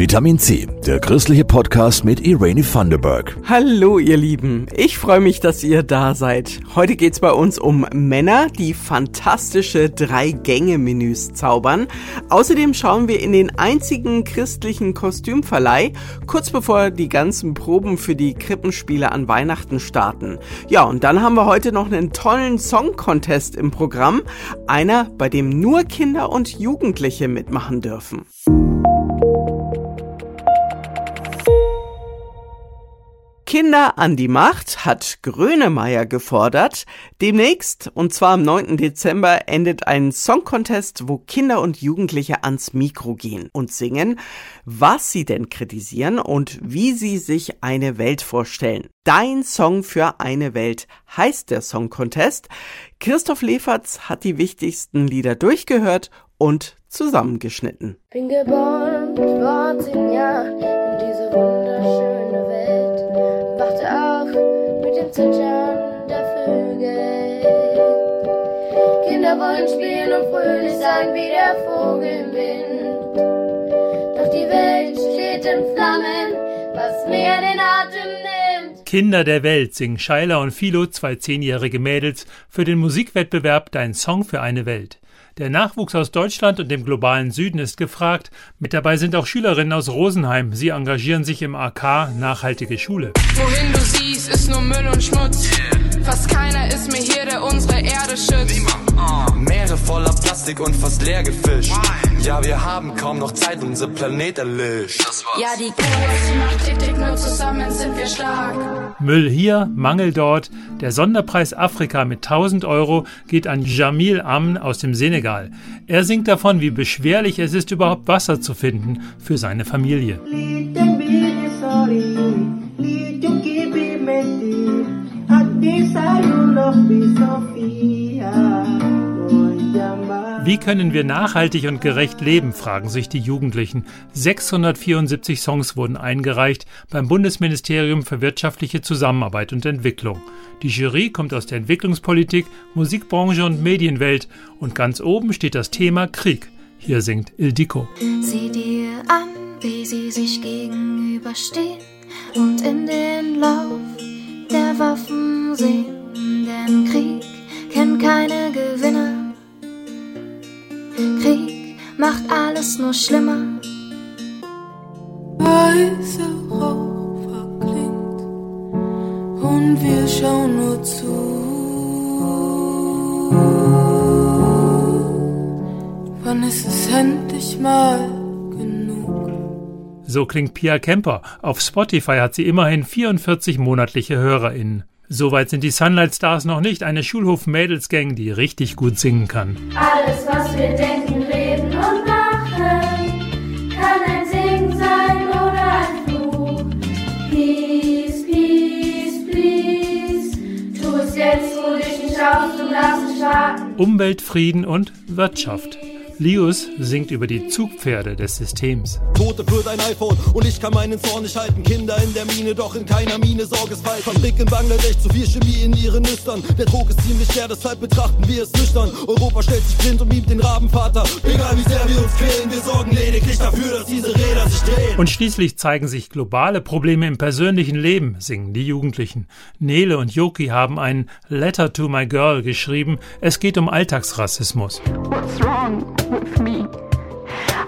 Vitamin C, der christliche Podcast mit Irene Thunderberg. Hallo ihr Lieben, ich freue mich, dass ihr da seid. Heute geht's bei uns um Männer, die fantastische Drei-Gänge-Menüs zaubern. Außerdem schauen wir in den einzigen christlichen Kostümverleih, kurz bevor die ganzen Proben für die Krippenspiele an Weihnachten starten. Ja, und dann haben wir heute noch einen tollen Song-Contest im Programm. Einer, bei dem nur Kinder und Jugendliche mitmachen dürfen. Kinder an die Macht hat Grönemeyer gefordert. Demnächst, und zwar am 9. Dezember, endet ein Song Contest, wo Kinder und Jugendliche ans Mikro gehen und singen, was sie denn kritisieren und wie sie sich eine Welt vorstellen. Dein Song für eine Welt heißt der Song Contest. Christoph Leferz hat die wichtigsten Lieder durchgehört und zusammengeschnitten. Bin geboren vor zehn in diese wunderschöne. Wachte auf mit dem Zwitschern der Vögel. Kinder wollen spielen und fröhlich sein wie der Vogel. Doch die Welt steht in Flammen, was mir den Atem. Kinder der Welt singen Scheiler und Philo, zwei zehnjährige Mädels, für den Musikwettbewerb Dein Song für eine Welt. Der Nachwuchs aus Deutschland und dem globalen Süden ist gefragt. Mit dabei sind auch Schülerinnen aus Rosenheim. Sie engagieren sich im AK Nachhaltige Schule. Wohin du siehst, ist nur Müll und Schmutz. Fast keiner ist mehr hier, der unsere Erde schützt. Meere voller Plastik und fast leer gefischt. Ja, wir haben kaum noch Zeit, unser Planet erlischt. Ja, die Kurs macht Tick, nur zusammen sind wir stark. Müll hier, Mangel dort. Der Sonderpreis Afrika mit 1000 Euro geht an Jamil Amn aus dem Senegal. Er singt davon, wie beschwerlich es ist, überhaupt Wasser zu finden für seine Familie. Wie können wir nachhaltig und gerecht leben, fragen sich die Jugendlichen. 674 Songs wurden eingereicht beim Bundesministerium für wirtschaftliche Zusammenarbeit und Entwicklung. Die Jury kommt aus der Entwicklungspolitik, Musikbranche und Medienwelt und ganz oben steht das Thema Krieg. Hier singt Ildiko. Sieh dir an, wie sie sich gegenüberstehen und in den Lauf der Waffen sehen. Denn Krieg kennt keine Gewinner. Krieg macht alles nur schlimmer. Weiße Rauch verklingt und wir schauen nur zu. Wann ist es endlich mal genug? So klingt Pia Kemper. Auf Spotify hat sie immerhin 44 monatliche HörerInnen. Soweit sind die Sunlight Stars noch nicht, eine Schulhof-Mädelsgang, die richtig gut singen kann. Alles, was wir denken, reden und machen, kann ein Singen sein oder ein Fluch. Peace, peace, please. Tu es jetzt, ruh dich nicht aus, du darfst starten. Umwelt, Frieden und Wirtschaft. Lius singt über die Zugpferde des Systems. Tote für dein iPhone und ich kann meinen Zorn nicht halten. Kinder in der Mine, doch in keiner Mine Sorgesfall. Fabrik in Bangladesch, zu viel Chemie in ihren Nüstern. Der Druck ist ziemlich schwer, deshalb betrachten wir es nüchtern. Europa stellt sich blind und mimt den Rabenvater. Egal wie sehr wir uns quälen, wir sorgen lediglich dafür, dass diese Räder sich drehen. Und schließlich zeigen sich globale Probleme im persönlichen Leben, singen die Jugendlichen. Nele und Yoki haben ein Letter to My Girl geschrieben. Es geht um Alltagsrassismus. What's wrong with me?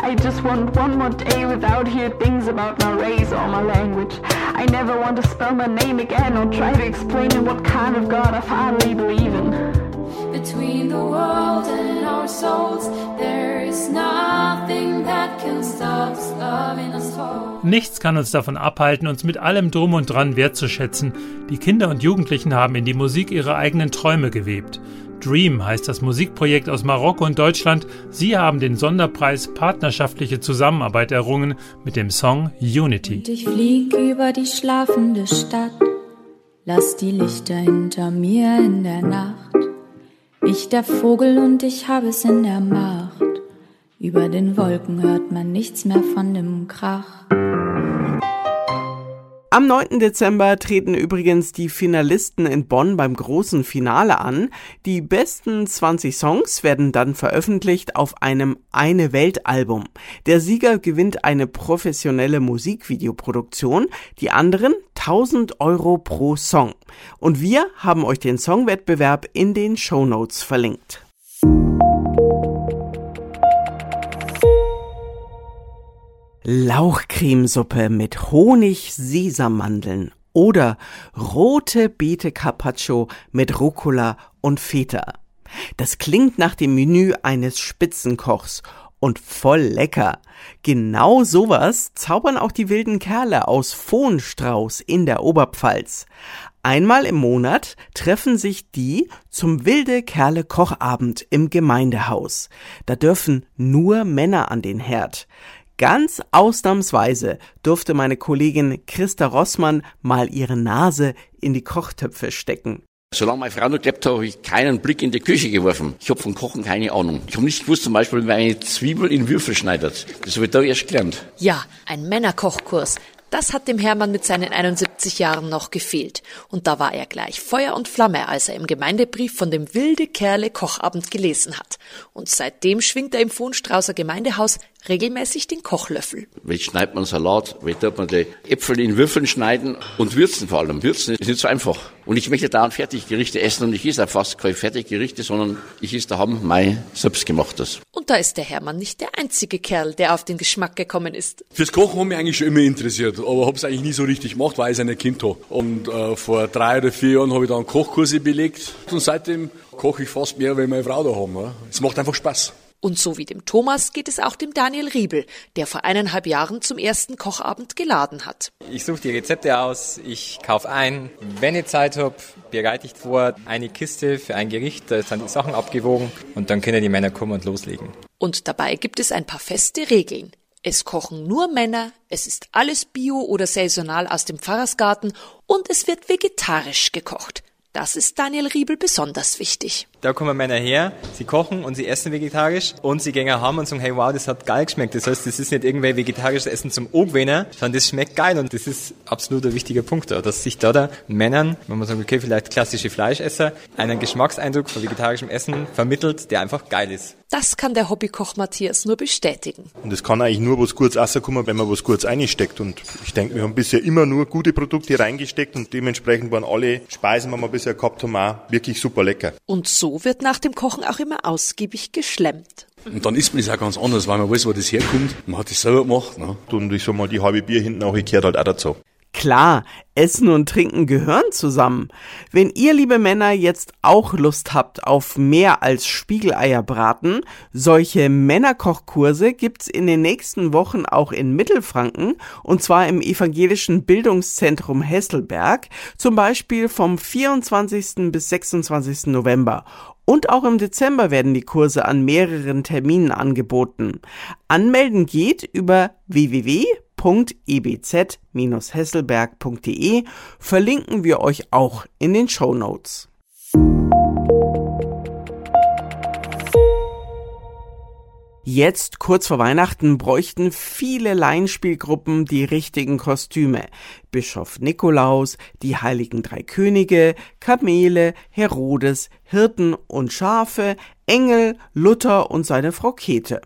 I just want one more day without hear things about my race or my language. I never want to spell my name again or try to explain in what kind of God I finally believe in. Between the world and our souls, there is nothing that can stop us loving us for. Nichts kann uns davon abhalten, uns mit allem Drum und Dran wertzuschätzen. Die Kinder und Jugendlichen haben in die Musik ihre eigenen Träume gewebt. Dream heißt das Musikprojekt aus Marokko und Deutschland. Sie haben den Sonderpreis Partnerschaftliche Zusammenarbeit errungen mit dem Song Unity. Und ich flieg über die schlafende Stadt, lass die Lichter hinter mir in der Nacht. Ich der Vogel und ich hab es in der Macht. Über den Wolken hört man nichts mehr von dem Krach. Am 9. Dezember treten übrigens die Finalisten in Bonn beim großen Finale an. Die besten 20 Songs werden dann veröffentlicht auf einem Eine Welt Album. Der Sieger gewinnt eine professionelle Musikvideoproduktion, die anderen 1000 Euro pro Song. Und wir haben euch den Songwettbewerb in den Show Notes verlinkt. Lauchcremesuppe mit Honig-Sesammandeln oder rote Beete Carpaccio mit Rucola und Feta. Das klingt nach dem Menü eines Spitzenkochs und voll lecker. Genau sowas zaubern auch die wilden Kerle aus Fohnstrauß in der Oberpfalz. Einmal im Monat treffen sich die zum Wilde Kerle Kochabend im Gemeindehaus. Da dürfen nur Männer an den Herd. Ganz ausnahmsweise durfte meine Kollegin Christa Rossmann mal ihre Nase in die Kochtöpfe stecken. Solange meine Frau noch gelebt hat, habe ich keinen Blick in die Küche geworfen. Ich habe von Kochen keine Ahnung. Ich habe nicht gewusst, zum Beispiel, wie man eine Zwiebel in Würfel schneidet. Das habe ich da erst gelernt. Ja, ein Männerkochkurs. Das hat dem Hermann mit seinen 71 Jahren noch gefehlt. Und da war er gleich Feuer und Flamme, als er im Gemeindebrief von dem Wilde Kerle Kochabend gelesen hat. Und seitdem schwingt er im Fohnstraußer Gemeindehaus regelmäßig den Kochlöffel. Wie schneidet man Salat? Wie tut man die Äpfel in Würfeln schneiden? Und würzen vor allem. Würzen ist nicht so einfach. Und ich möchte dauernd Fertiggerichte essen und ich esse auch fast keine Fertiggerichte, sondern ich esse daheim mein selbstgemachtes. Und da ist der Hermann nicht der einzige Kerl, der auf den Geschmack gekommen ist. Fürs Kochen haben mich eigentlich schon immer interessiert, aber habe es eigentlich nie so richtig gemacht, weil ich es nicht Kind habe. Und äh, vor drei oder vier Jahren habe ich dann Kochkurse belegt und seitdem koche ich fast mehr, wenn meine Frau da haben. Es macht einfach Spaß. Und so wie dem Thomas geht es auch dem Daniel Riebel, der vor eineinhalb Jahren zum ersten Kochabend geladen hat. Ich suche die Rezepte aus, ich kaufe ein. Wenn ich Zeit habe, bereite ich vor eine Kiste für ein Gericht, da sind die Sachen abgewogen und dann können die Männer kommen und loslegen. Und dabei gibt es ein paar feste Regeln. Es kochen nur Männer, es ist alles bio oder saisonal aus dem Pfarrersgarten und es wird vegetarisch gekocht. Das ist Daniel Riebel besonders wichtig. Da kommen Männer her, sie kochen und sie essen vegetarisch und sie gehen heim und sagen, hey wow, das hat geil geschmeckt. Das heißt, das ist nicht irgendwie vegetarisches Essen zum Obwener, sondern das schmeckt geil und das ist absolut ein wichtiger Punkt, dass sich da, da Männern, wenn man sagt, okay, vielleicht klassische Fleischesser, einen Geschmackseindruck von vegetarischem Essen vermittelt, der einfach geil ist. Das kann der Hobbykoch Matthias nur bestätigen. Und es kann eigentlich nur was Gutes rauskommen, wenn man was Gutes einsteckt. Und ich denke, wir haben bisher immer nur gute Produkte reingesteckt und dementsprechend waren alle Speisen, die wir bisher gehabt haben, auch wirklich super lecker. Und so wird nach dem Kochen auch immer ausgiebig geschlemmt. Und dann isst man das auch ganz anders, weil man weiß, wo das herkommt. Man hat das selber gemacht. Ne? Und ich sag mal, die halbe Bier hinten auch gehört halt auch dazu. Klar, Essen und Trinken gehören zusammen. Wenn ihr, liebe Männer, jetzt auch Lust habt auf mehr als Spiegeleierbraten, solche Männerkochkurse gibt's in den nächsten Wochen auch in Mittelfranken und zwar im Evangelischen Bildungszentrum Hesselberg, zum Beispiel vom 24. bis 26. November. Und auch im Dezember werden die Kurse an mehreren Terminen angeboten. Anmelden geht über www www.ebz-hesselberg.de verlinken wir euch auch in den Show. Jetzt, kurz vor Weihnachten, bräuchten viele Laienspielgruppen die richtigen Kostüme. Bischof Nikolaus, die Heiligen Drei Könige, Kamele, Herodes, Hirten und Schafe, Engel, Luther und seine Frau Käthe.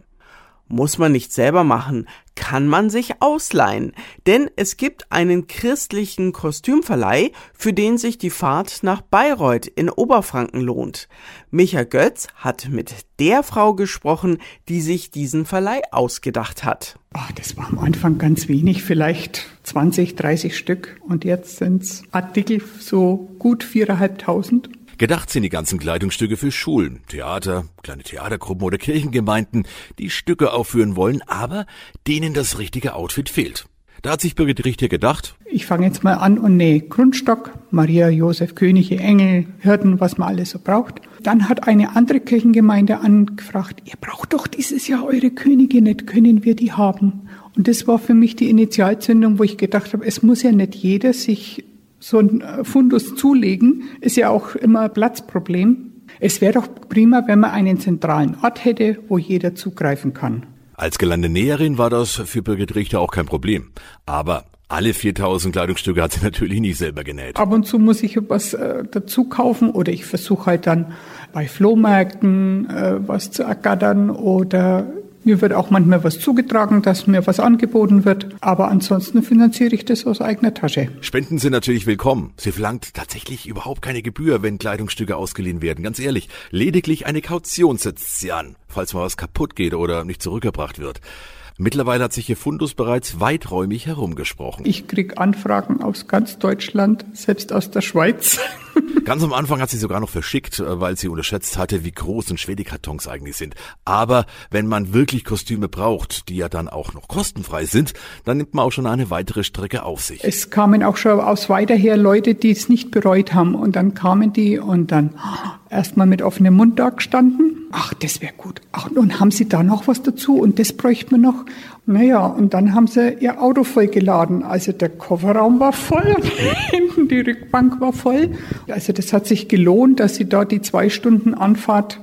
Muss man nicht selber machen, kann man sich ausleihen, denn es gibt einen christlichen Kostümverleih, für den sich die Fahrt nach Bayreuth in Oberfranken lohnt. Micha Götz hat mit der Frau gesprochen, die sich diesen Verleih ausgedacht hat. Ach, das war am Anfang ganz wenig, vielleicht 20, 30 Stück und jetzt sind's Artikel so gut viereinhalbtausend. Gedacht sind die ganzen Kleidungsstücke für Schulen, Theater, kleine Theatergruppen oder Kirchengemeinden, die Stücke aufführen wollen, aber denen das richtige Outfit fehlt. Da hat sich Birgit Richter gedacht. Ich fange jetzt mal an und nähe Grundstock, Maria, Josef, Könige, Engel, Hirten, was man alles so braucht. Dann hat eine andere Kirchengemeinde angefragt, ihr braucht doch dieses Jahr eure Könige nicht, können wir die haben? Und das war für mich die Initialzündung, wo ich gedacht habe, es muss ja nicht jeder sich so ein äh, Fundus zulegen, ist ja auch immer ein Platzproblem. Es wäre doch prima, wenn man einen zentralen Ort hätte, wo jeder zugreifen kann. Als Gelandenäherin war das für Birgit Richter auch kein Problem. Aber Alle 4000 Kleidungsstücke hat sie natürlich nicht selber genäht. Ab und zu muss ich was äh, dazu kaufen oder ich versuche halt dann bei Flohmärkten äh, was zu ergattern oder mir wird auch manchmal was zugetragen, dass mir was angeboten wird. Aber ansonsten finanziere ich das aus eigener Tasche. Spenden sind natürlich willkommen. Sie verlangt tatsächlich überhaupt keine Gebühr, wenn Kleidungsstücke ausgeliehen werden. Ganz ehrlich, lediglich eine Kaution setzt sie an, falls mal was kaputt geht oder nicht zurückgebracht wird. Mittlerweile hat sich ihr Fundus bereits weiträumig herumgesprochen. Ich krieg Anfragen aus ganz Deutschland, selbst aus der Schweiz. Ganz am Anfang hat sie sogar noch verschickt, äh, weil sie unterschätzt hatte, wie groß und schwer die Kartons eigentlich sind. Aber wenn man wirklich Kostüme braucht, die ja dann auch noch kostenfrei sind, dann nimmt man auch schon eine weitere Strecke auf sich. Es kamen auch schon aus weiter her Leute, die es nicht bereut haben. Und dann kamen die und dann erstmal mit offenem Mund da gestanden. Ach, das wäre gut. Ach, und haben Sie da noch was dazu? Und das bräuchte man noch. Naja, und dann haben sie ihr Auto vollgeladen. Also der Kofferraum war voll und hinten die Rückbank war voll. Also das hat sich gelohnt, dass sie da die zwei Stunden Anfahrt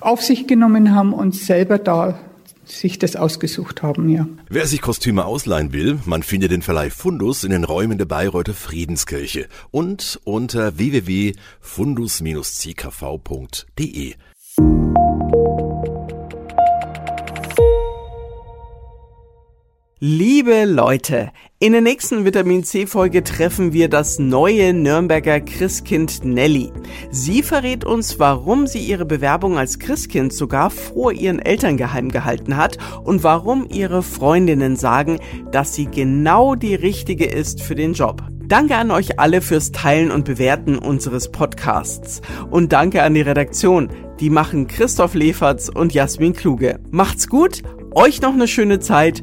auf sich genommen haben und selber da sich das ausgesucht haben, ja. Wer sich Kostüme ausleihen will, man findet den Verleih Fundus in den Räumen der Bayreuther Friedenskirche und unter www.fundus-ckv.de. Liebe Leute, in der nächsten Vitamin C Folge treffen wir das neue Nürnberger Christkind Nelly. Sie verrät uns, warum sie ihre Bewerbung als Christkind sogar vor ihren Eltern geheim gehalten hat und warum ihre Freundinnen sagen, dass sie genau die richtige ist für den Job. Danke an euch alle fürs Teilen und Bewerten unseres Podcasts. Und danke an die Redaktion. Die machen Christoph Leferz und Jasmin Kluge. Macht's gut, euch noch eine schöne Zeit